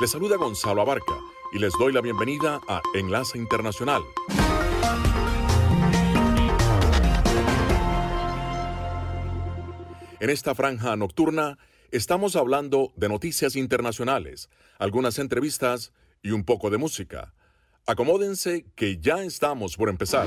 Les saluda Gonzalo Abarca y les doy la bienvenida a Enlace Internacional. En esta franja nocturna estamos hablando de noticias internacionales, algunas entrevistas y un poco de música. Acomódense que ya estamos por empezar.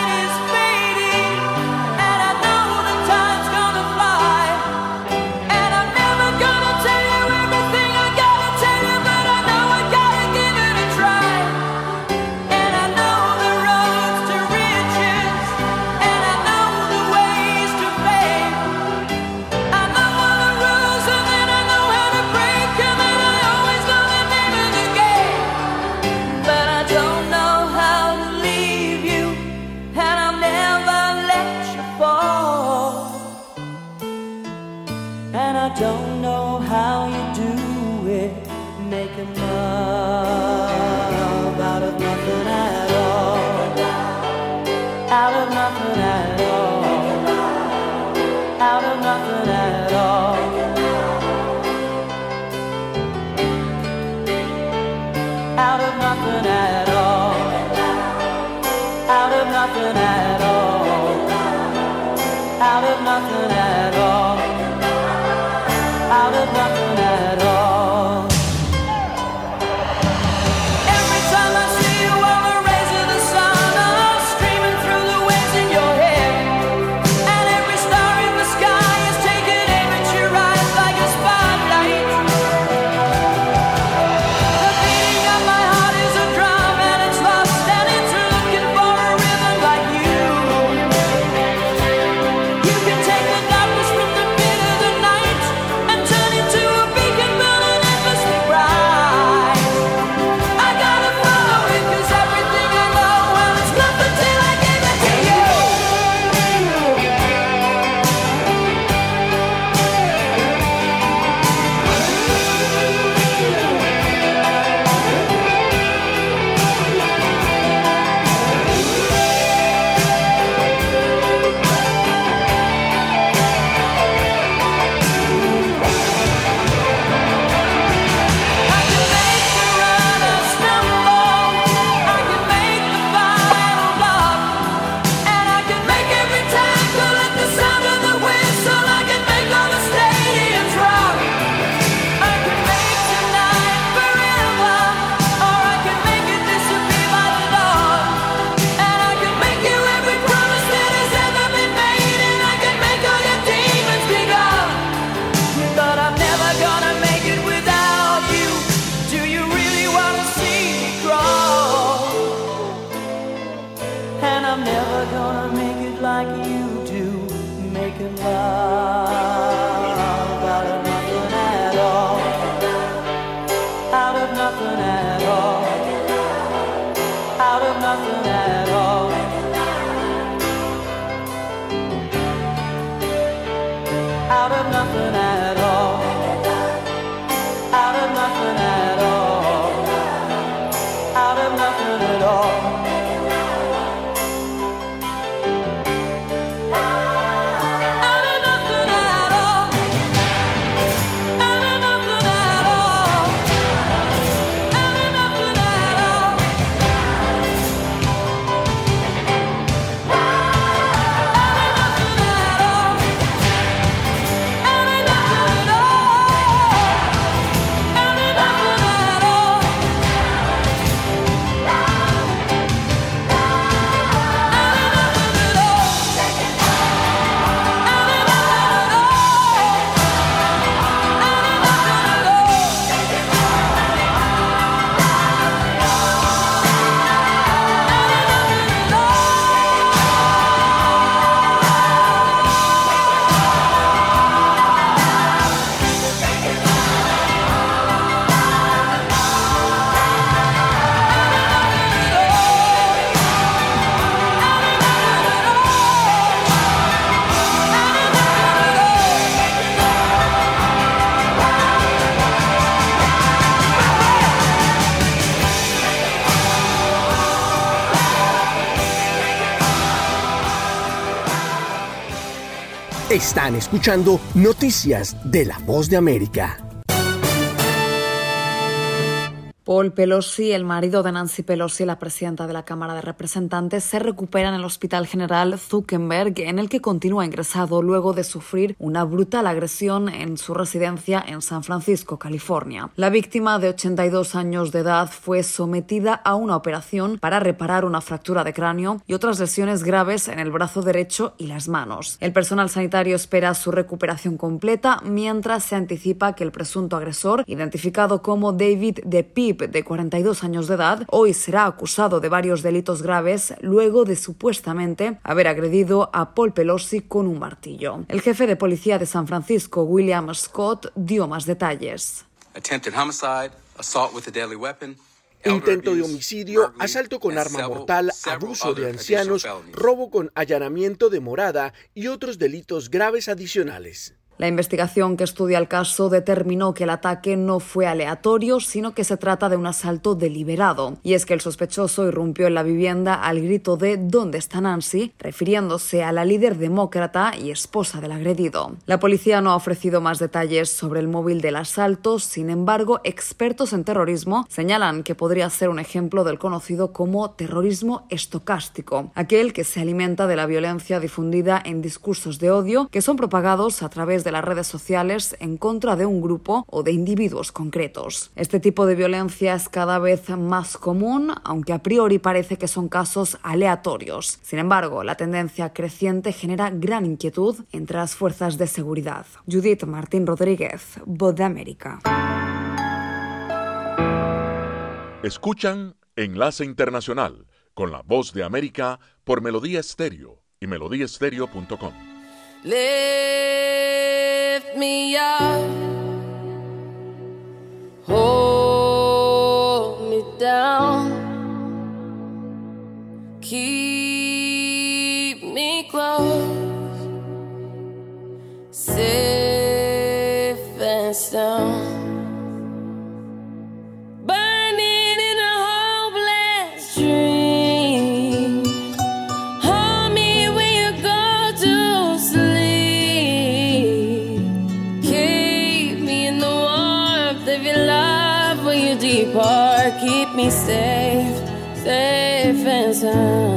Están escuchando Noticias de la Voz de América. Paul Pelosi, el marido de Nancy Pelosi, la presidenta de la Cámara de Representantes, se recupera en el Hospital General Zuckerberg, en el que continúa ingresado luego de sufrir una brutal agresión en su residencia en San Francisco, California. La víctima de 82 años de edad fue sometida a una operación para reparar una fractura de cráneo y otras lesiones graves en el brazo derecho y las manos. El personal sanitario espera su recuperación completa mientras se anticipa que el presunto agresor, identificado como David De 42 años de edad, hoy será acusado de varios delitos graves luego de supuestamente haber agredido a Paul Pelosi con un martillo. El jefe de policía de San Francisco, William Scott, dio más detalles. Intento de homicidio, asalto con arma mortal, abuso de ancianos, robo con allanamiento de morada y otros delitos graves adicionales. La investigación que estudia el caso determinó que el ataque no fue aleatorio, sino que se trata de un asalto deliberado. Y es que el sospechoso irrumpió en la vivienda al grito de ¿Dónde está Nancy?, refiriéndose a la líder demócrata y esposa del agredido. La policía no ha ofrecido más detalles sobre el móvil del asalto, sin embargo, expertos en terrorismo señalan que podría ser un ejemplo del conocido como terrorismo estocástico, aquel que se alimenta de la violencia difundida en discursos de odio que son propagados a través las redes sociales en contra de un grupo o de individuos concretos. Este tipo de violencia es cada vez más común, aunque a priori parece que son casos aleatorios. Sin embargo, la tendencia creciente genera gran inquietud entre las fuerzas de seguridad. Judith Martín Rodríguez, Voz de América. Escuchan Enlace Internacional con la Voz de América por Melodía Estéreo y melodíaestéreo.com. lift me up, hold me down, keep sun.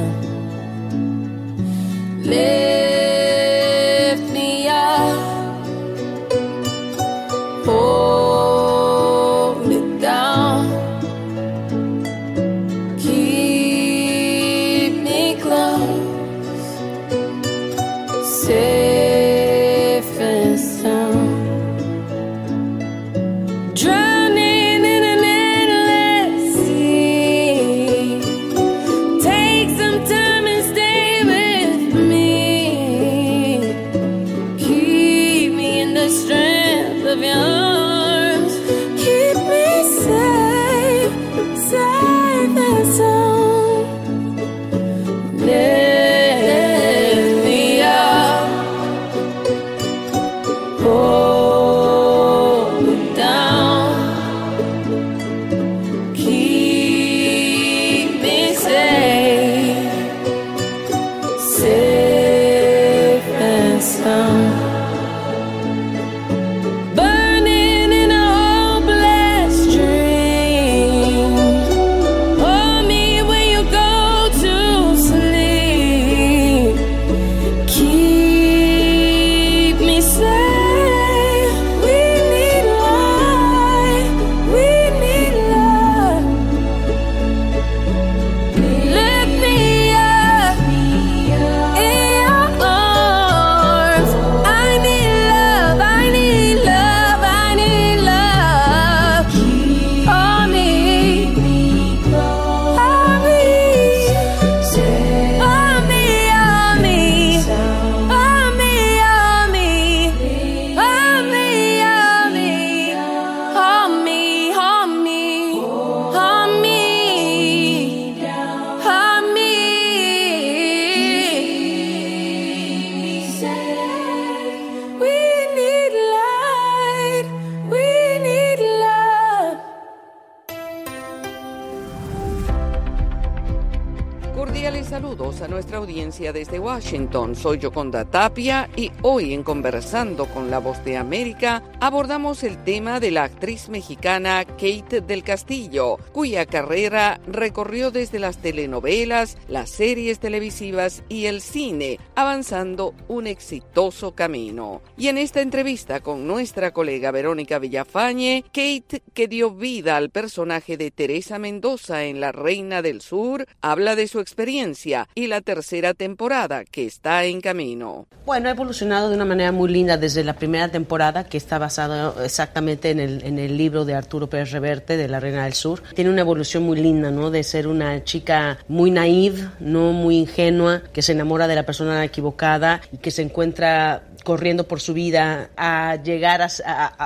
Desde Washington. Soy Yoconda Tapia y hoy en Conversando con la Voz de América abordamos el tema de la actriz mexicana Kate del Castillo, cuya carrera recorrió desde las telenovelas, las series televisivas y el cine, avanzando un exitoso camino. Y en esta entrevista con nuestra colega Verónica Villafañe, Kate, que dio vida al personaje de Teresa Mendoza en La Reina del Sur, habla de su experiencia y la tercera temporada que está en camino. Bueno, ha evolucionado de una manera muy linda desde la primera temporada, que está basada exactamente en el, en el libro de Arturo Pérez Reverte, de La Reina del Sur. Tiene una evolución muy linda, ¿no? De ser una chica muy naive, no muy ingenua, que se enamora de la persona equivocada y que se encuentra corriendo por su vida a llegar a,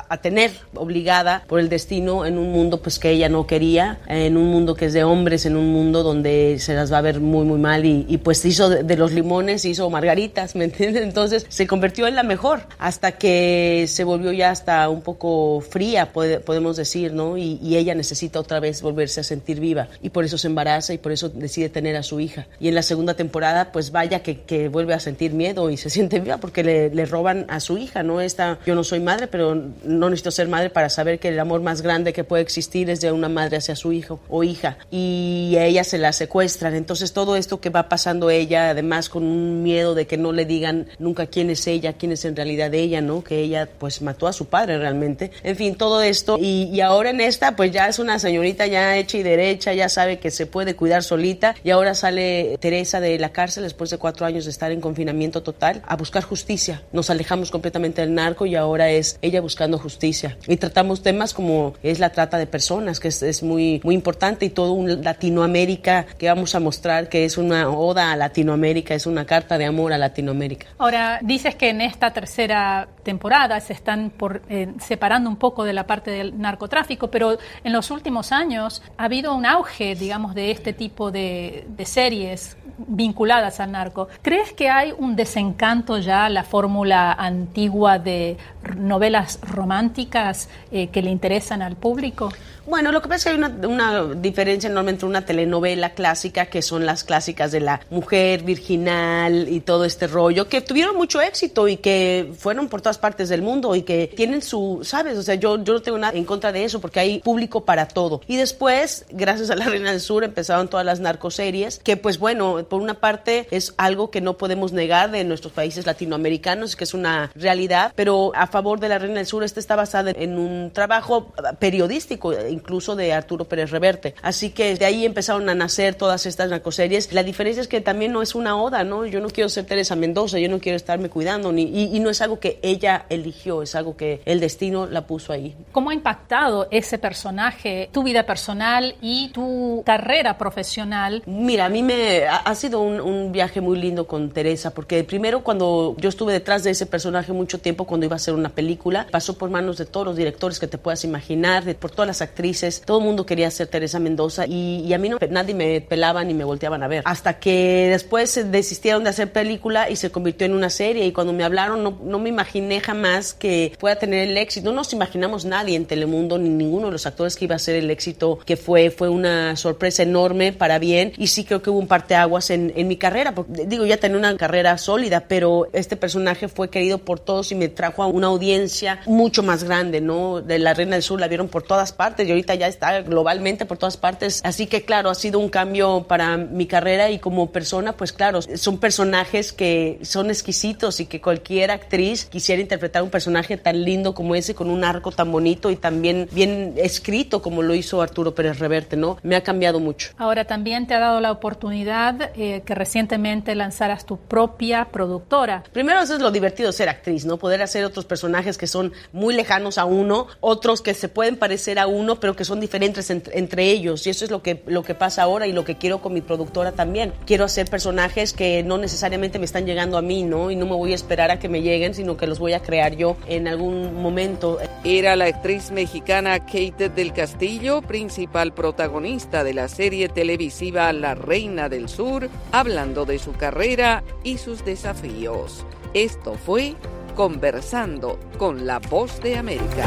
a, tener obligada por el destino en un mundo pues que ella no quería, en un mundo que es de hombres, en un mundo donde se las va a ver muy muy mal y, y pues hizo de, los limones, hizo margaritas, ¿me entiendes? Entonces se convirtió en la mejor hasta que se volvió ya hasta un poco fría, podemos decir, ¿no? Y, y ella necesita otra vez volverse a sentir viva y por eso se embaraza y por eso decide tener a su hija. Y en la segunda temporada pues vaya que, que vuelve a sentir miedo y se siente viva porque le, le roban a su hija, ¿no? Esta, yo no soy madre, pero no necesito ser madre para saber que el amor más grande que puede existir es de una madre hacia su hijo o hija. Y a ella se la secuestran. Entonces todo esto que va pasando ella, además con un miedo de que no le digan nunca quién es ella, quién es en realidad ella, ¿no? Que ella pues mató a su padre realmente. En fin, todo esto. Y, y ahora en esta pues ya es una señorita ya hecha y derecha, ya sabe que se puede cuidar solita. Y ahora sale Teresa de la cárcel después de cuatro años de estar en confinamiento total a buscar justicia. Nos alejamos completamente del narco y ahora es ella buscando justicia. Y tratamos temas como es la trata de personas, que es, muy, muy importante, y todo un Latinoamérica que vamos a mostrar que es una oda a Latinoamérica, es una carta de amor a Latinoamérica. Ahora, dices que en esta tercera temporada se están por, eh, separando un poco de la parte del narcotráfico, pero en los últimos años ha habido un auge, digamos, de este tipo de, de series vinculadas al narco. ¿Crees que hay un desencanto ya la fórmula antigua de novelas románticas eh, que le interesan al público? Bueno, lo que pasa es que hay una, diferencia enorme entre una telenovela clásica, que son las clásicas de la mujer virginal y todo este rollo, que tuvieron mucho éxito y que fueron por todas partes del mundo y que tienen su, ¿sabes? O sea, yo, yo no tengo nada en contra de eso porque hay público para todo. Y después, gracias a La Reina del Sur, empezaron todas las narcoseries, que pues bueno, por una parte es algo que no podemos negar de nuestros países latinoamericanos, que es una realidad, pero a favor de La Reina del Sur, esta está basada en un trabajo periodístico incluso de Arturo Pérez Reverte. Así que de ahí empezaron a nacer todas estas narcoseries. La diferencia es que también no es una oda, ¿no? Yo no quiero ser Teresa Mendoza, yo no quiero estarme cuidando, ni, y, no es algo que ella eligió, es algo que el destino la puso ahí. ¿Cómo ha impactado ese personaje, tu vida personal y tu carrera profesional? Mira, a mí me ha, sido un, un, viaje muy lindo con Teresa, porque primero cuando yo estuve detrás de ese personaje mucho tiempo, cuando iba a hacer una película, pasó por manos de todos los directores que te puedas imaginar, de, por todas las actrices todo el mundo quería ser Teresa Mendoza y, a mí no, nadie me pelaba ni me volteaban a ver. Hasta que después desistieron de hacer película y se convirtió en una serie y cuando me hablaron no, no me imaginé jamás que pueda tener el éxito. No nos imaginamos nadie en Telemundo ni ninguno de los actores que iba a ser el éxito que fue. Fue una sorpresa enorme para bien y sí creo que hubo un parteaguas en, en mi carrera. Porque, digo, ya tenía una carrera sólida, pero este personaje fue querido por todos y me trajo a una audiencia mucho más grande, ¿no? De la Reina del Sur la vieron por todas partes. Yo ahorita ya está globalmente por todas partes. Así que claro, ha sido un cambio para mi carrera y como persona, pues claro, son personajes que son exquisitos y que cualquier actriz quisiera interpretar un personaje tan lindo como ese, con un arco tan bonito y también bien escrito como lo hizo Arturo Pérez Reverte, ¿no? Me ha cambiado mucho. Ahora también te ha dado la oportunidad eh, que recientemente lanzaras tu propia productora. Primero eso es lo divertido ser actriz, ¿no? Poder hacer otros personajes que son muy lejanos a uno, otros que se pueden parecer a uno, pero que son diferentes entre, ellos. Y eso es lo que, lo que pasa ahora y lo que quiero con mi productora también. Quiero hacer personajes que no necesariamente me están llegando a mí, ¿no? Y no me voy a esperar a que me lleguen, sino que los voy a crear yo en algún momento. Era la actriz mexicana Kate del Castillo, principal protagonista de la serie televisiva La Reina del Sur, hablando de su carrera y sus desafíos. Esto fue Conversando con la Voz de América.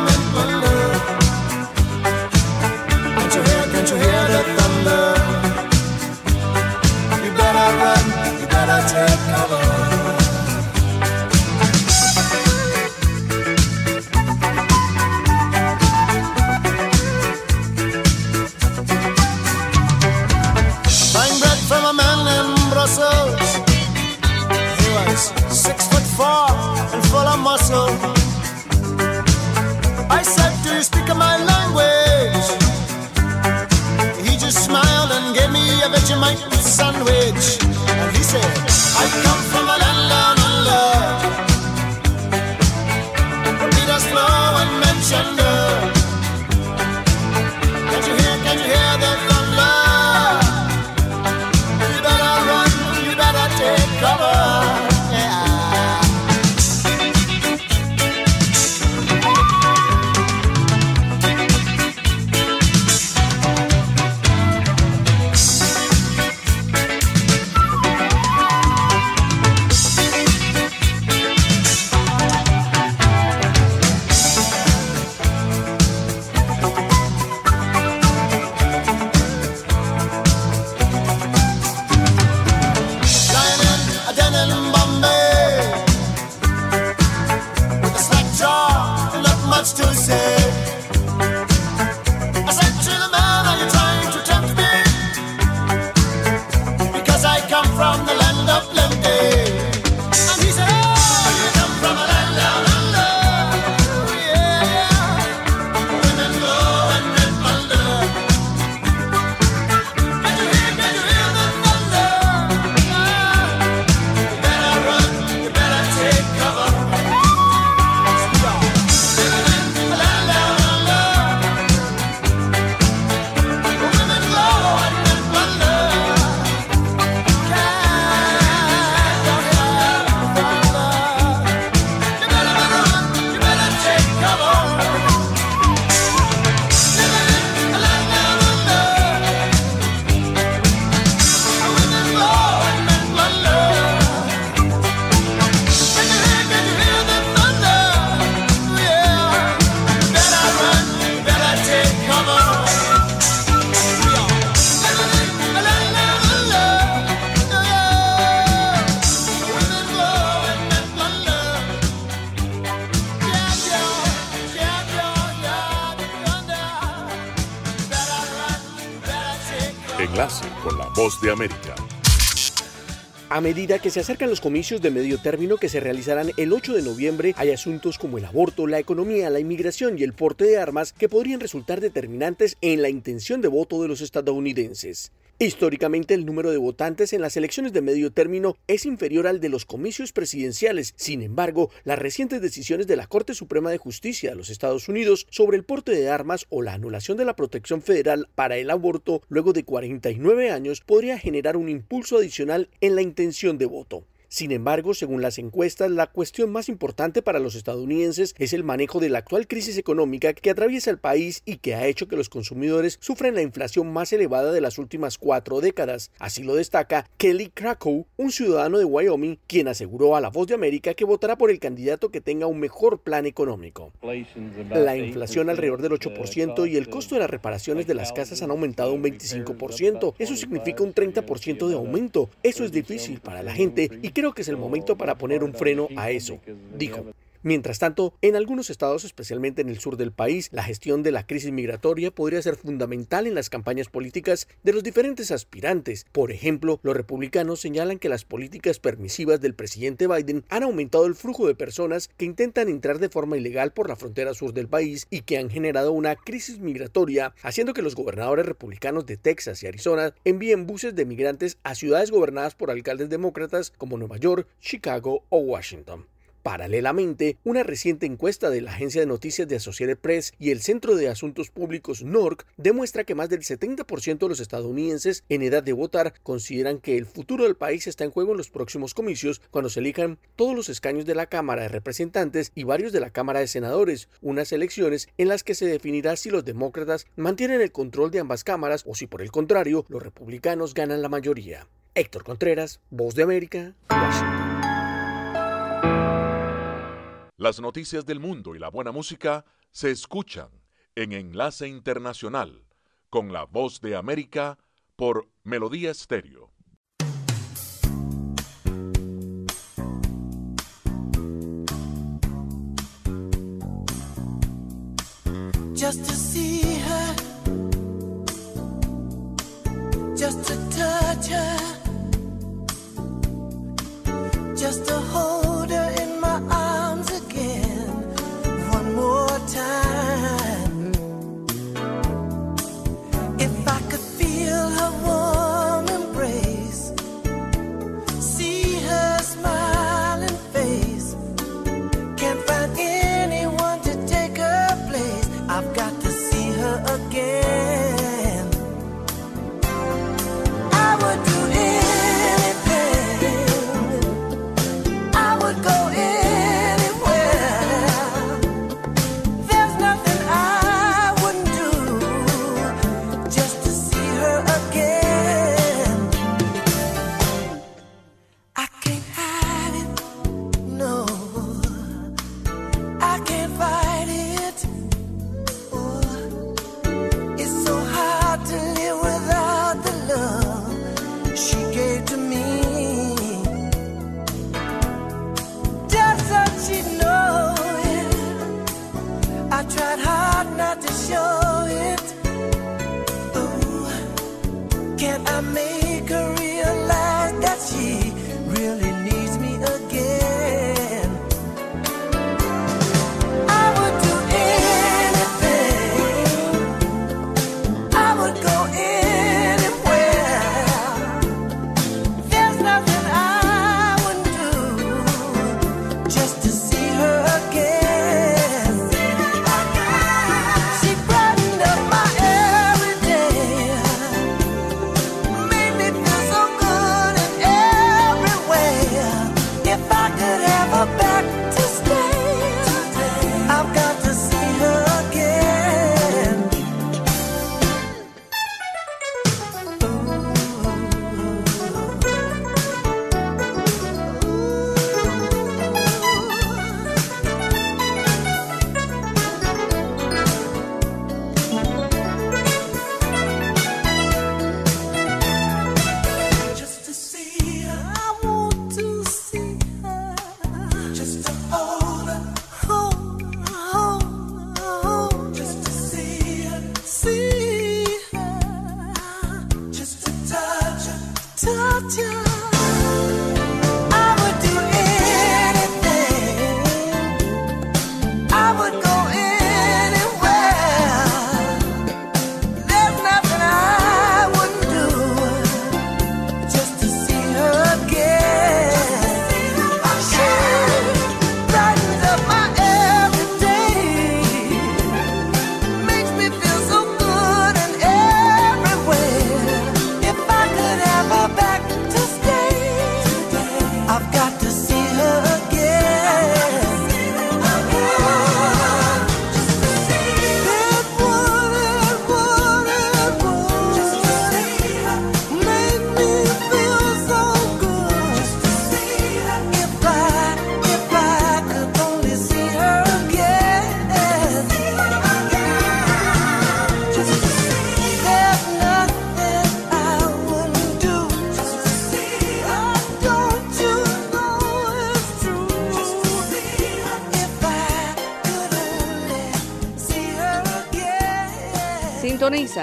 Con la Voz de América. A medida que se acercan los comicios de medio término que se realizarán el 8 de noviembre, hay asuntos como el aborto, la economía, la inmigración y el porte de armas que podrían resultar determinantes en la intención de voto de los estadounidenses. Históricamente el número de votantes en las elecciones de medio término es inferior al de los comicios presidenciales. Sin embargo, las recientes decisiones de la Corte Suprema de Justicia de los Estados Unidos sobre el porte de armas o la anulación de la protección federal para el aborto luego de 49 años podría generar un impulso adicional en la intención de voto. Sin embargo, según las encuestas, la cuestión más importante para los estadounidenses es el manejo de la actual crisis económica que atraviesa el país y que ha hecho que los consumidores sufran la inflación más elevada de las últimas cuatro décadas. Así lo destaca Kelly Krakow, un ciudadano de Wyoming, quien aseguró a La Voz de América que votará por el candidato que tenga un mejor plan económico. La inflación alrededor del 8% y el costo de las reparaciones de las casas han aumentado un 25%. Eso significa un 30% de aumento. Eso es difícil para la gente y creo que es el momento para poner un freno a eso, dijo. Mientras tanto, en algunos estados, especialmente en el sur del país, la gestión de la crisis migratoria podría ser fundamental en las campañas políticas de los diferentes aspirantes. Por ejemplo, los republicanos señalan que las políticas permisivas del presidente Biden han aumentado el flujo de personas que intentan entrar de forma ilegal por la frontera sur del país y que han generado una crisis migratoria, haciendo que los gobernadores republicanos de Texas y Arizona envíen buses de migrantes a ciudades gobernadas por alcaldes demócratas como Nueva York, Chicago o Washington. Paralelamente, una reciente encuesta de la agencia de noticias de Associated Press y el Centro de Asuntos Públicos NORC demuestra que más del 70% de los estadounidenses en edad de votar consideran que el futuro del país está en juego en los próximos comicios cuando se elijan todos los escaños de la Cámara de Representantes y varios de la Cámara de Senadores, unas elecciones en las que se definirá si los demócratas mantienen el control de ambas cámaras o si por el contrario los republicanos ganan la mayoría. Héctor Contreras, Voz de América, Washington. Las noticias del mundo y la buena música se escuchan en Enlace Internacional con la voz de América por Melodía Estéreo. just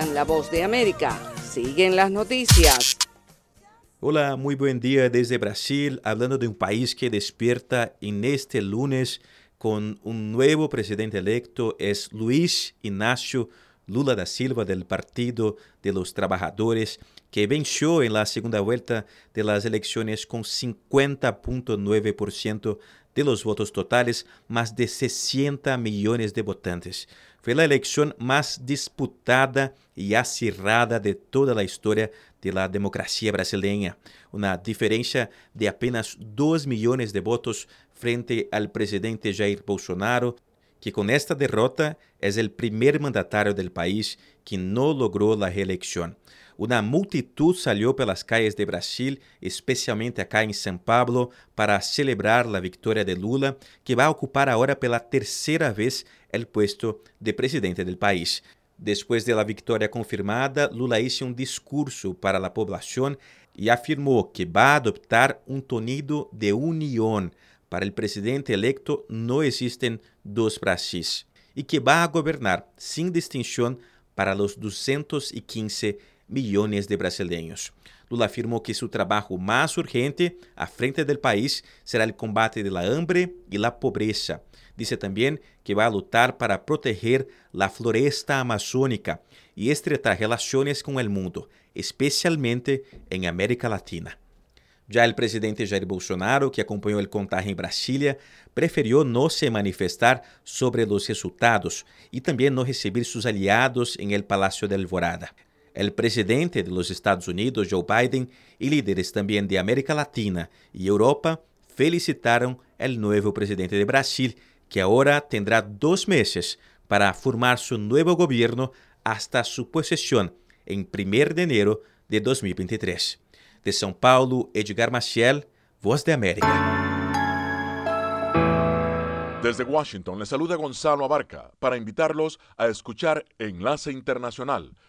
La Voz de América. Siguen las noticias. Hola, muy buen día desde Brasil, hablando de un país que despierta en este lunes con un nuevo presidente electo, es Luis Ignacio Lula da Silva del Partido de los Trabajadores, que venció en la segunda vuelta de las elecciones con 50.9% de los votos totales, más de 60 millones de votantes. Fue la elección más disputada y acirrada de toda la historia de la democracia brasileña, una diferencia de apenas 2 millones de votos frente al presidente Jair Bolsonaro, que con esta derrota es el primer mandatario del país que no logró la reelección. Una multitud salió por las calles de Brasil, especialmente acá en São Paulo, para celebrar la victoria de Lula, que va a ocupar ahora por la tercera vez el puesto de presidente del país. Después de la victoria confirmada, Lula hizo un discurso para la población y afirmó que va a adoptar un tonido de unión. Para el presidente electo no existen dos Brasís y que va a gobernar sin distinción para los 215 millones de brasileños. Lula afirmou que seu trabalho mais urgente à frente do país será o combate da hambre e da pobreza. Disse também que vai lutar para proteger a floresta amazônica e estreitar relações com o mundo, especialmente em América Latina. Já o presidente Jair Bolsonaro, que acompanhou o contaje em Brasília, preferiu não se manifestar sobre os resultados e também não receber seus aliados em el Palácio de Alvorada. El presidente de los Estados Unidos, Joe Biden, y líderes también de América Latina y Europa felicitaron el nuevo presidente de Brasil, que ahora tendrá dos meses para formar su nuevo gobierno hasta su posesión en 1 de enero de 2023. De São Paulo, Edgar Maciel, Voz de América. Desde Washington le saluda Gonzalo Abarca para invitarlos a escuchar Enlace Internacional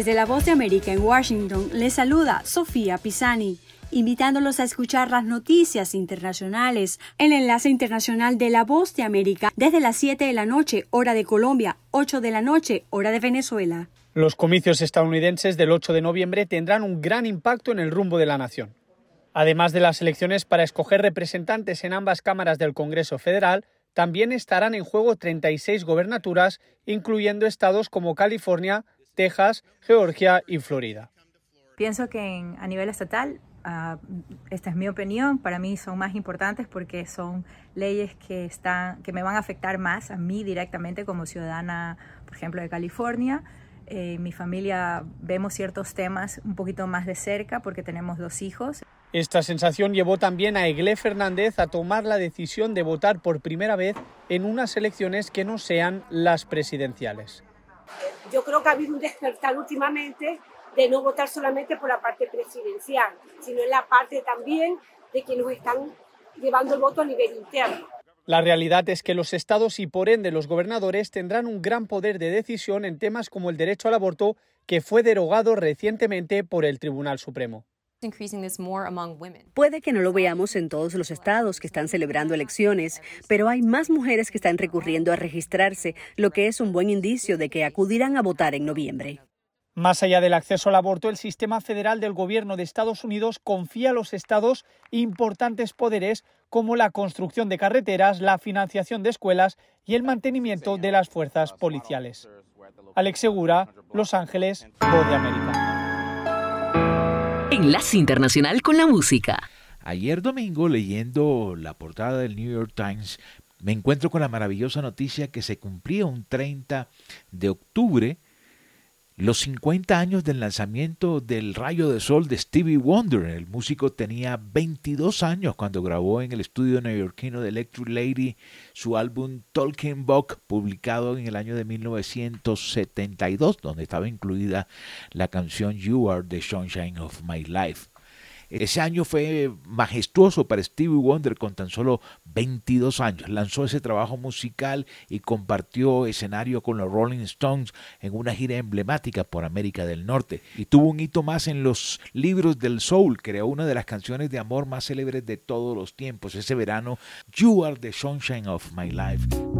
Desde la Voz de América en Washington les saluda Sofía Pisani, invitándolos a escuchar las noticias internacionales el enlace internacional de la Voz de América desde las 7 de la noche, hora de Colombia, 8 de la noche, hora de Venezuela. Los comicios estadounidenses del 8 de noviembre tendrán un gran impacto en el rumbo de la nación. Además de las elecciones para escoger representantes en ambas cámaras del Congreso Federal, también estarán en juego 36 gobernaturas, incluyendo estados como California, Texas, Georgia y Florida. Pienso que en, a nivel estatal, uh, esta es mi opinión, para mí son más importantes porque son leyes que, están, que me van a afectar más a mí directamente como ciudadana, por ejemplo, de California. Eh, mi familia vemos ciertos temas un poquito más de cerca porque tenemos dos hijos. Esta sensación llevó también a Eglé Fernández a tomar la decisión de votar por primera vez en unas elecciones que no sean las presidenciales. Yo creo que ha habido un despertar últimamente de no votar solamente por la parte presidencial, sino en la parte también de que nos están llevando el voto a nivel interno. La realidad es que los estados y por ende los gobernadores tendrán un gran poder de decisión en temas como el derecho al aborto, que fue derogado recientemente por el Tribunal Supremo. Puede que no lo veamos en todos los estados que están celebrando elecciones, pero hay más mujeres que están recurriendo a registrarse, lo que es un buen indicio de que acudirán a votar en noviembre. Más allá del acceso al aborto, el sistema federal del gobierno de Estados Unidos confía a los estados importantes poderes como la construcción de carreteras, la financiación de escuelas y el mantenimiento de las fuerzas policiales. Alex Segura, Los Ángeles, Voz de América. Enlace Internacional con la Música. Ayer domingo, leyendo la portada del New York Times, me encuentro con la maravillosa noticia que se cumplía un 30 de octubre los 50 años del lanzamiento del Rayo de Sol de Stevie Wonder. El músico tenía 22 años cuando grabó en el estudio neoyorquino de Electric Lady su álbum Talking Book, publicado en el año de 1972, donde estaba incluida la canción You Are the Sunshine of My Life. Ese año fue majestuoso para Stevie Wonder con tan solo 22 años. Lanzó ese trabajo musical y compartió escenario con los Rolling Stones en una gira emblemática por América del Norte. Y tuvo un hito más en los libros del soul. Creó una de las canciones de amor más célebres de todos los tiempos. Ese verano, You Are the Sunshine of My Life.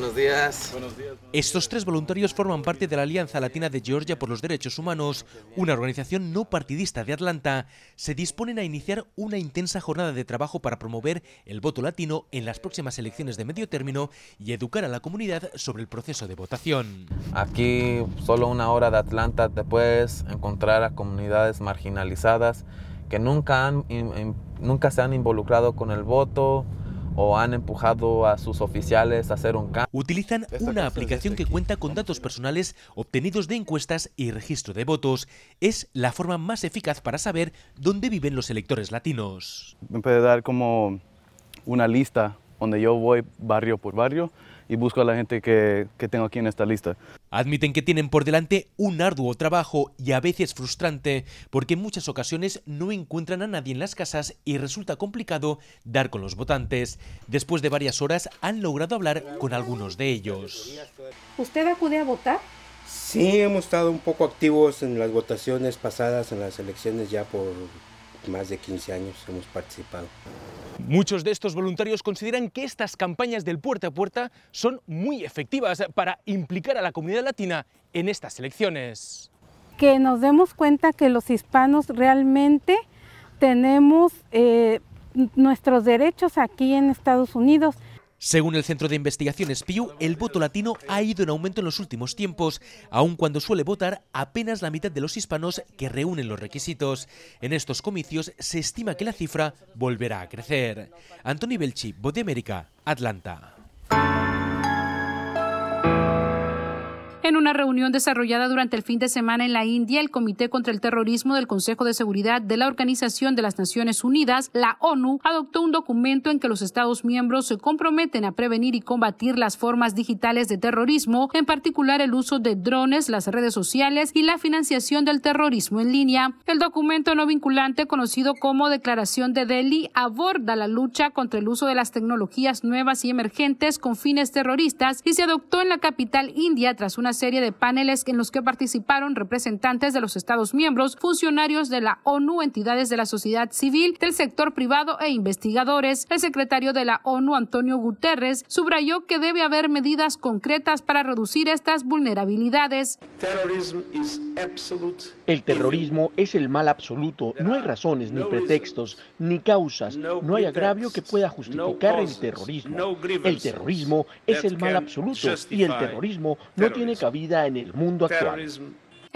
Buenos días. Estos tres voluntarios forman parte de la Alianza Latina de Georgia por los Derechos Humanos, una organización no partidista de Atlanta. Se disponen a iniciar una intensa jornada de trabajo para promover el voto latino en las próximas elecciones de medio término y educar a la comunidad sobre el proceso de votación. Aquí, solo una hora de Atlanta, te puedes encontrar a comunidades marginalizadas que nunca, han, in- in- nunca se han involucrado con el voto o han empujado a sus oficiales a hacer un cambio. Utilizan una aplicación que cuenta con datos personales obtenidos de encuestas y registro de votos. Es la forma más eficaz para saber dónde viven los electores latinos. me puede dar como una lista donde yo voy barrio por barrio y busco a la gente que, que tengo aquí en esta lista. Admiten que tienen por delante un arduo trabajo y a veces frustrante, porque en muchas ocasiones no encuentran a nadie en las casas y resulta complicado dar con los votantes. Después de varias horas han logrado hablar con algunos de ellos. ¿Usted acude a votar? Sí, hemos estado un poco activos en las votaciones pasadas, en las elecciones ya por más de 15 años hemos participado. Muchos de estos voluntarios consideran que estas campañas del puerta a puerta son muy efectivas para implicar a la comunidad latina en estas elecciones. Que nos demos cuenta que los hispanos realmente tenemos eh, nuestros derechos aquí en Estados Unidos. Según el Centro de Investigaciones Pew, el voto latino ha ido en aumento en los últimos tiempos, aun cuando suele votar apenas la mitad de los hispanos que reúnen los requisitos. En estos comicios se estima que la cifra volverá a crecer. Anthony Belchi, Voz de América, Atlanta. En una reunión desarrollada durante el fin de semana en la India, el Comité contra el Terrorismo del Consejo de Seguridad de la Organización de las Naciones Unidas, la ONU, adoptó un documento en que los Estados miembros se comprometen a prevenir y combatir las formas digitales de terrorismo, en particular el uso de drones, las redes sociales y la financiación del terrorismo en línea. El documento no vinculante, conocido como Declaración de Delhi, aborda la lucha contra el uso de las tecnologías nuevas y emergentes con fines terroristas y se adoptó en la capital india tras una serie de paneles en los que participaron representantes de los Estados miembros, funcionarios de la ONU, entidades de la sociedad civil, del sector privado e investigadores. El secretario de la ONU, Antonio Guterres, subrayó que debe haber medidas concretas para reducir estas vulnerabilidades. El terrorismo es el mal absoluto. No hay razones, ni pretextos, ni causas. No hay agravio que pueda justificar el terrorismo. El terrorismo es el mal absoluto y el terrorismo no tiene cabida en el mundo actual.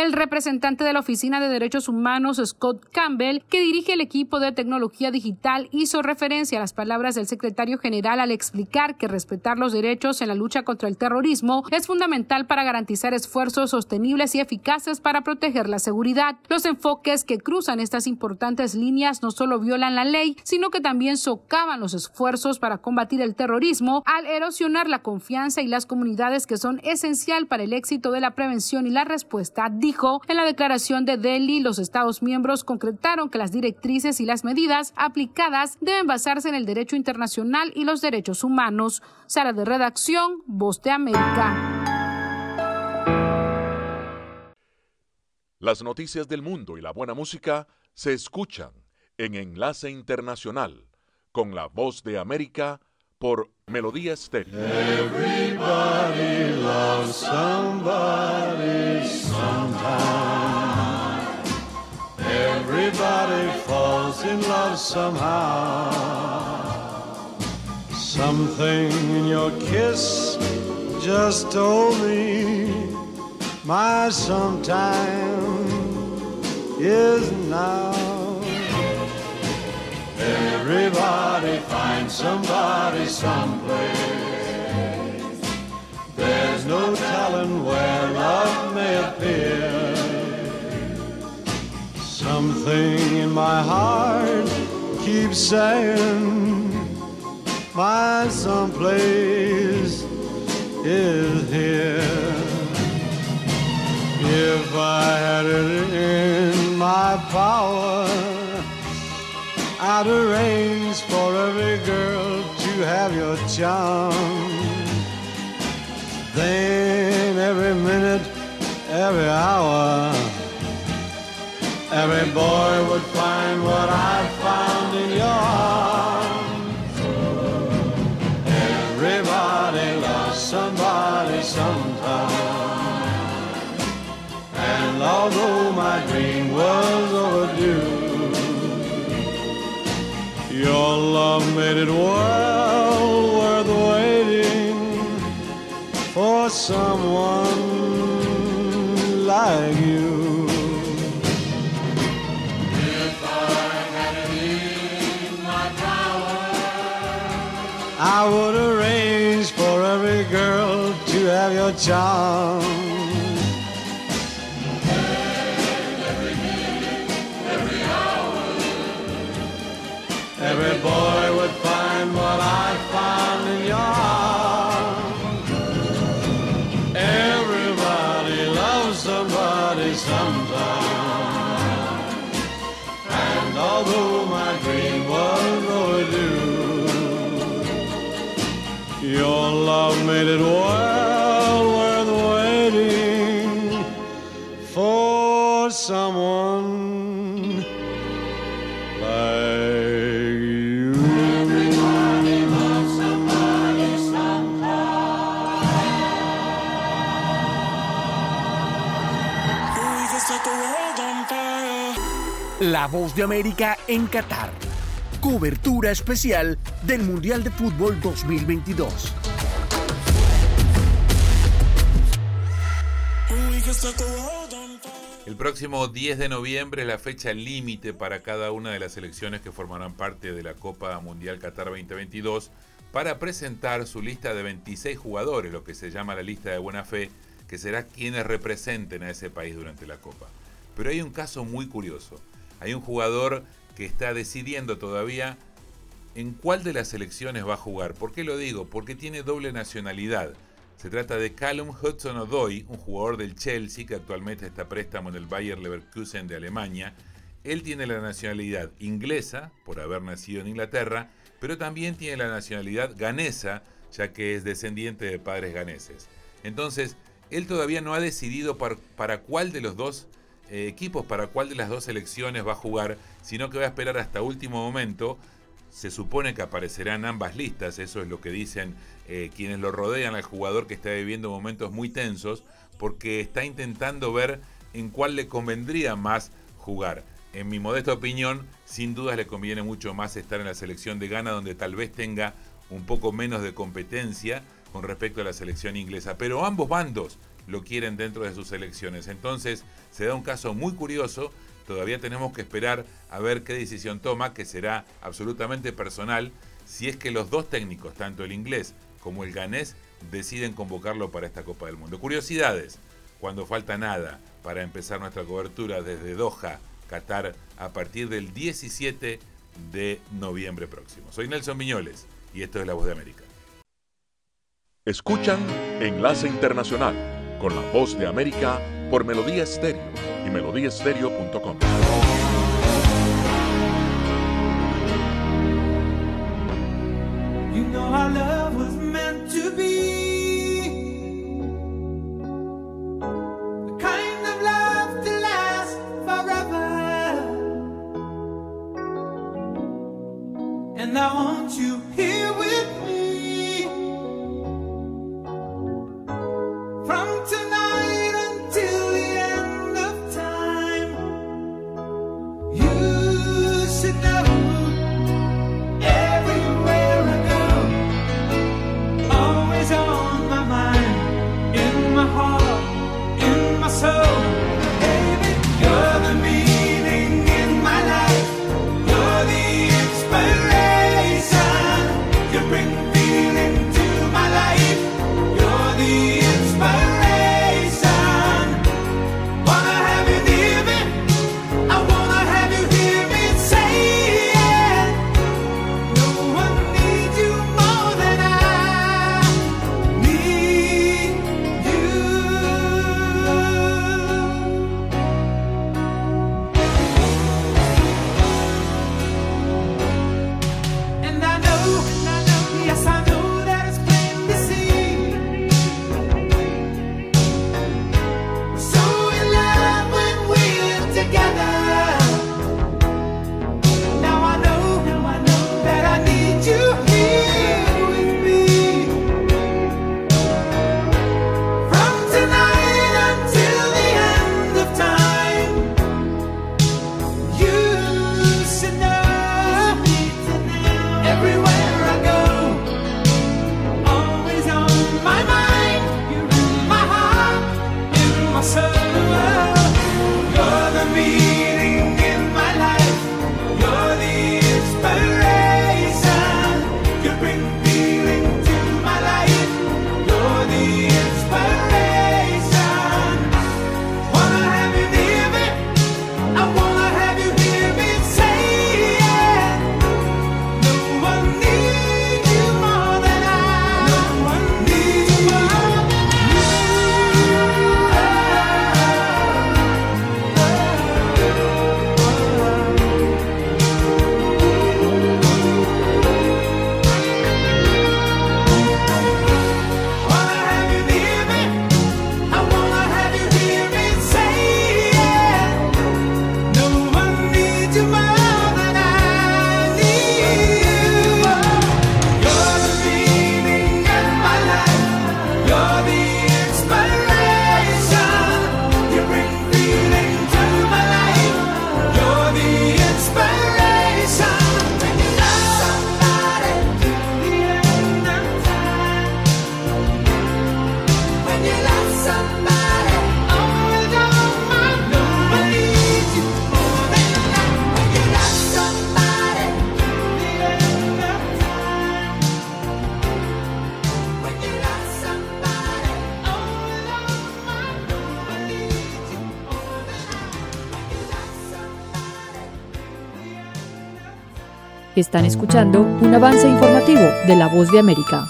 El representante de la Oficina de Derechos Humanos, Scott Campbell, que dirige el equipo de tecnología digital, hizo referencia a las palabras del secretario general al explicar que respetar los derechos en la lucha contra el terrorismo es fundamental para garantizar esfuerzos sostenibles y eficaces para proteger la seguridad. Los enfoques que cruzan estas importantes líneas no solo violan la ley, sino que también socavan los esfuerzos para combatir el terrorismo al erosionar la confianza y las comunidades que son esencial para el éxito de la prevención y la respuesta en la declaración de Delhi, los Estados miembros concretaron que las directrices y las medidas aplicadas deben basarse en el derecho internacional y los derechos humanos. Sala de redacción, Voz de América. Las noticias del mundo y la buena música se escuchan en Enlace Internacional con la voz de América por Melodía Estéreo. Everybody loves somebody sometime. Everybody falls in love somehow. Something in your kiss just told me my sometime is now. Everybody finds somebody someplace. There's no telling where love may appear. Something in my heart keeps saying my someplace is here. If I had it in my power, I'd arrange for every girl to have your charm. Then every minute, every hour, Every boy would find what I found in your arms. Everybody loves somebody sometime. And although my dream was overdue, made it well worth waiting for someone like you. If I had it in my power, I would arrange for every girl to have your charm. Voz de América en Qatar. Cobertura especial del Mundial de Fútbol 2022. El próximo 10 de noviembre es la fecha límite para cada una de las selecciones que formarán parte de la Copa Mundial Qatar 2022 para presentar su lista de 26 jugadores, lo que se llama la lista de buena fe, que será quienes representen a ese país durante la Copa. Pero hay un caso muy curioso. Hay un jugador que está decidiendo todavía en cuál de las selecciones va a jugar. ¿Por qué lo digo? Porque tiene doble nacionalidad. Se trata de Callum Hudson-Odoi, un jugador del Chelsea que actualmente está préstamo en el Bayer Leverkusen de Alemania. Él tiene la nacionalidad inglesa, por haber nacido en Inglaterra, pero también tiene la nacionalidad ganesa, ya que es descendiente de padres ganeses. Entonces, él todavía no ha decidido para, para cuál de los dos eh, equipos, para cuál de las dos selecciones va a jugar, sino que va a esperar hasta último momento. Se supone que aparecerán ambas listas, eso es lo que dicen eh, quienes lo rodean al jugador que está viviendo momentos muy tensos, porque está intentando ver en cuál le convendría más jugar. En mi modesta opinión, sin dudas le conviene mucho más estar en la selección de Ghana, donde tal vez tenga un poco menos de competencia con respecto a la selección inglesa. Pero ambos bandos lo quieren dentro de sus selecciones. Entonces se da un caso muy curioso. Todavía tenemos que esperar a ver qué decisión toma, que será absolutamente personal, si es que los dos técnicos, tanto el inglés como el ganés, deciden convocarlo para esta Copa del Mundo. Curiosidades, cuando falta nada para empezar nuestra cobertura desde Doha, Qatar, a partir del 17 de noviembre próximo. Soy Nelson Miñoles y esto es La Voz de América. Escuchan Enlace Internacional con la Voz de América por Melodía Estéreo y melodíaestéreo.com. You know our love was meant to be the kind of love to last forever. And I want you here Están escuchando un avance informativo de La Voz de América.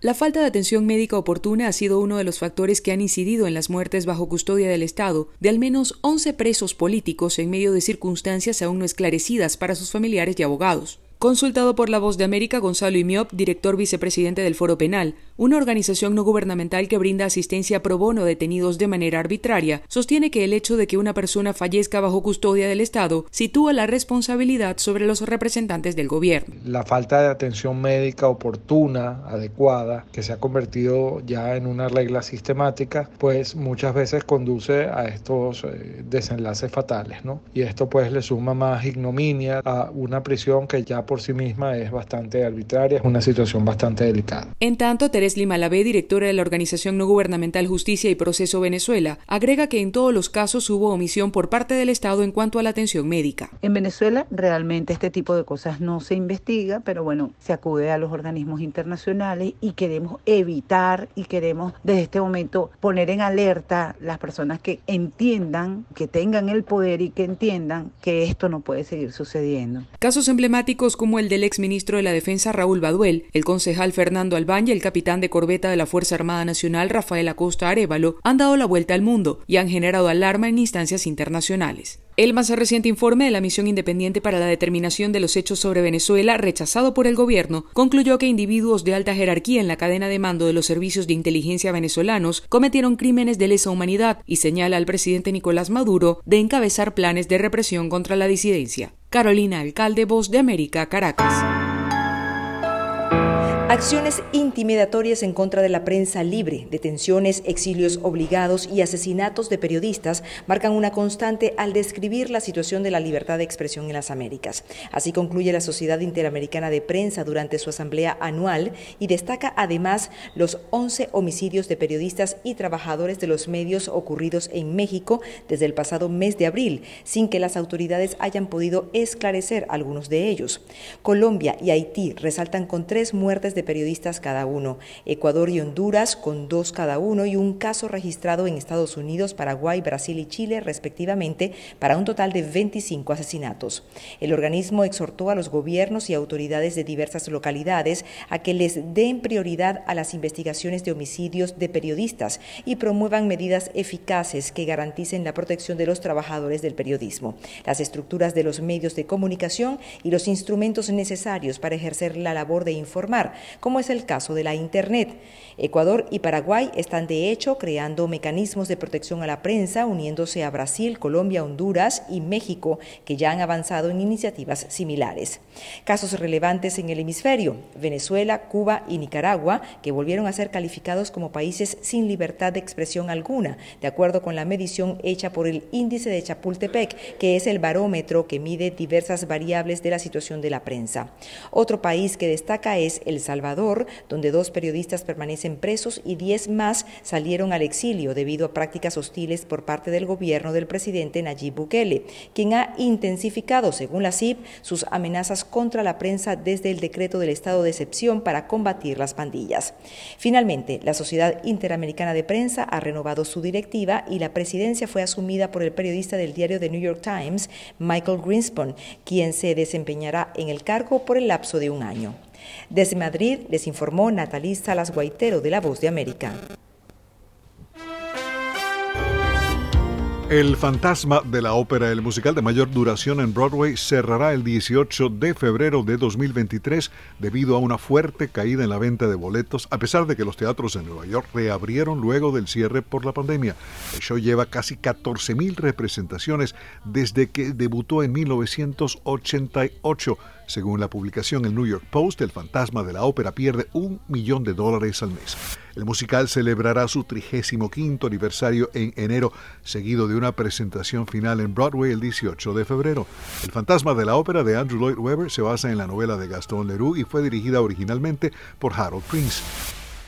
La falta de atención médica oportuna ha sido uno de los factores que han incidido en las muertes bajo custodia del Estado de al menos 11 presos políticos en medio de circunstancias aún no esclarecidas para sus familiares y abogados. Consultado por La Voz de América, Gonzalo Imiop, director vicepresidente del Foro Penal, una organización no gubernamental que brinda asistencia pro bono a detenidos de manera arbitraria, sostiene que el hecho de que una persona fallezca bajo custodia del Estado sitúa la responsabilidad sobre los representantes del gobierno. La falta de atención médica oportuna, adecuada, que se ha convertido ya en una regla sistemática, pues muchas veces conduce a estos eh, desenlaces fatales, ¿no? Y esto pues le suma más ignominia a una prisión que ya por sí misma es bastante arbitraria, es una situación bastante delicada. En tanto, Teres Limalabé, directora de la organización no gubernamental Justicia y Proceso Venezuela, agrega que en todos los casos hubo omisión por parte del Estado en cuanto a la atención médica. En Venezuela realmente este tipo de cosas no se investiga, pero bueno, se acude a los organismos internacionales y queremos evitar y queremos desde este momento poner en alerta las personas que entiendan, que tengan el poder y que entiendan que esto no puede seguir sucediendo. Casos emblemáticos como el del exministro de la Defensa Raúl Baduel, el concejal Fernando Albán y el capitán de corbeta de la Fuerza Armada Nacional Rafael Acosta Arevalo han dado la vuelta al mundo y han generado alarma en instancias internacionales. El más reciente informe de la Misión Independiente para la Determinación de los Hechos sobre Venezuela, rechazado por el gobierno, concluyó que individuos de alta jerarquía en la cadena de mando de los servicios de inteligencia venezolanos cometieron crímenes de lesa humanidad y señala al presidente Nicolás Maduro de encabezar planes de represión contra la disidencia. Carolina Alcalde, Voz de América, Caracas. Acciones intimidatorias en contra de la prensa libre, detenciones, exilios obligados y asesinatos de periodistas marcan una constante al describir la situación de la libertad de expresión en las Américas. Así concluye la Sociedad Interamericana de Prensa durante su asamblea anual y destaca además los 11 homicidios de periodistas y trabajadores de los medios ocurridos en México desde el pasado mes de abril, sin que las autoridades hayan podido esclarecer algunos de ellos. Colombia y Haití resaltan con tres muertes de periodistas cada uno, Ecuador y Honduras con dos cada uno y un caso registrado en Estados Unidos, Paraguay, Brasil y Chile respectivamente para un total de 25 asesinatos. El organismo exhortó a los gobiernos y autoridades de diversas localidades a que les den prioridad a las investigaciones de homicidios de periodistas y promuevan medidas eficaces que garanticen la protección de los trabajadores del periodismo, las estructuras de los medios de comunicación y los instrumentos necesarios para ejercer la labor de informar, como es el caso de la Internet. Ecuador y Paraguay están de hecho creando mecanismos de protección a la prensa, uniéndose a Brasil, Colombia, Honduras y México, que ya han avanzado en iniciativas similares. Casos relevantes en el hemisferio, Venezuela, Cuba y Nicaragua, que volvieron a ser calificados como países sin libertad de expresión alguna, de acuerdo con la medición hecha por el Índice de Chapultepec, que es el barómetro que mide diversas variables de la situación de la prensa. Otro país que destaca es El Salvador, donde dos periodistas permanecen presos y diez más salieron al exilio debido a prácticas hostiles por parte del gobierno del presidente Nayib Bukele, quien ha intensificado, según la CIP, sus amenazas contra la prensa desde el decreto del estado de excepción para combatir las pandillas. Finalmente, la Sociedad Interamericana de Prensa ha renovado su directiva y la presidencia fue asumida por el periodista del diario The New York Times, Michael Greenspan, quien se desempeñará en el cargo por el lapso de un año. Desde Madrid les informó Natalí Salas Guaitero de La Voz de América. El Fantasma de la Ópera, el musical de mayor duración en Broadway, cerrará el 18 de febrero de 2023 debido a una fuerte caída en la venta de boletos, a pesar de que los teatros de Nueva York reabrieron luego del cierre por la pandemia. El show lleva casi 14.000 representaciones desde que debutó en 1988. Según la publicación El New York Post, el fantasma de la ópera pierde un millón de dólares al mes. El musical celebrará su 35 aniversario en enero, seguido de una presentación final en Broadway el 18 de febrero. El fantasma de la ópera de Andrew Lloyd Webber se basa en la novela de Gaston Leroux y fue dirigida originalmente por Harold Prince.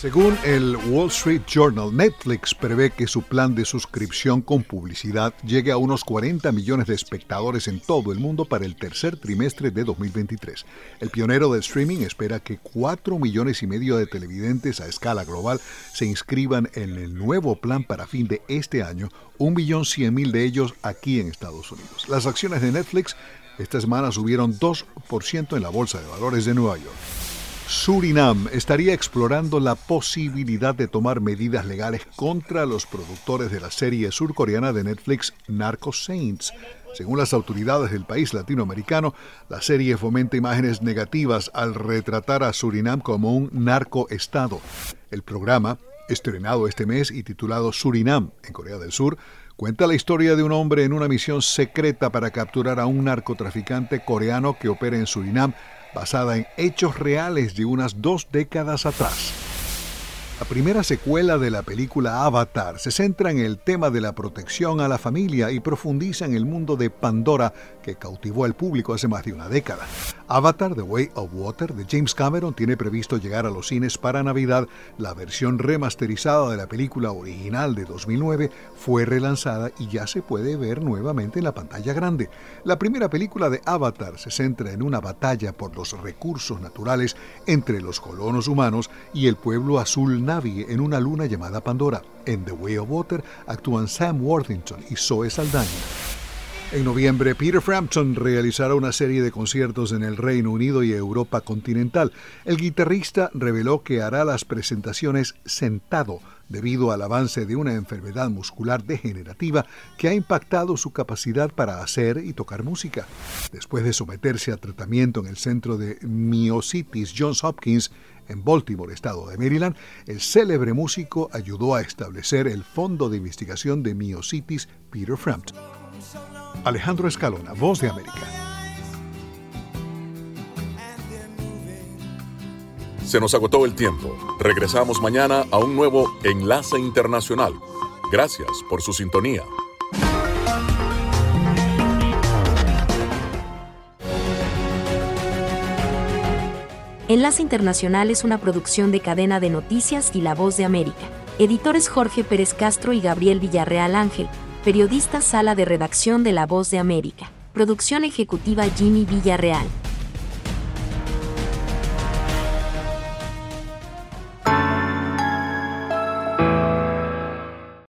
Según el Wall Street Journal, Netflix prevé que su plan de suscripción con publicidad llegue a unos 40 millones de espectadores en todo el mundo para el tercer trimestre de 2023. El pionero del streaming espera que 4 millones y medio de televidentes a escala global se inscriban en el nuevo plan para fin de este año, 1.100.000 de ellos aquí en Estados Unidos. Las acciones de Netflix esta semana subieron 2% en la Bolsa de Valores de Nueva York. Surinam estaría explorando la posibilidad de tomar medidas legales contra los productores de la serie surcoreana de Netflix Narco Saints. Según las autoridades del país latinoamericano, la serie fomenta imágenes negativas al retratar a Surinam como un narcoestado. El programa, estrenado este mes y titulado Surinam en Corea del Sur, cuenta la historia de un hombre en una misión secreta para capturar a un narcotraficante coreano que opera en Surinam basada en hechos reales de unas dos décadas atrás. La primera secuela de la película Avatar se centra en el tema de la protección a la familia y profundiza en el mundo de Pandora que cautivó al público hace más de una década. Avatar The Way of Water de James Cameron tiene previsto llegar a los cines para Navidad. La versión remasterizada de la película original de 2009 fue relanzada y ya se puede ver nuevamente en la pantalla grande. La primera película de Avatar se centra en una batalla por los recursos naturales entre los colonos humanos y el pueblo azul En una luna llamada Pandora. En The Way of Water actúan Sam Worthington y Zoe Saldaña. En noviembre, Peter Frampton realizará una serie de conciertos en el Reino Unido y Europa continental. El guitarrista reveló que hará las presentaciones sentado debido al avance de una enfermedad muscular degenerativa que ha impactado su capacidad para hacer y tocar música. Después de someterse a tratamiento en el centro de miositis Johns Hopkins, en Baltimore, estado de Maryland, el célebre músico ayudó a establecer el Fondo de Investigación de Miositis Peter Frampton. Alejandro Escalona, Voz de América. Se nos agotó el tiempo. Regresamos mañana a un nuevo Enlace Internacional. Gracias por su sintonía. Enlace Internacional es una producción de cadena de noticias y La Voz de América. Editores Jorge Pérez Castro y Gabriel Villarreal Ángel. Periodista Sala de Redacción de La Voz de América. Producción ejecutiva Jimmy Villarreal.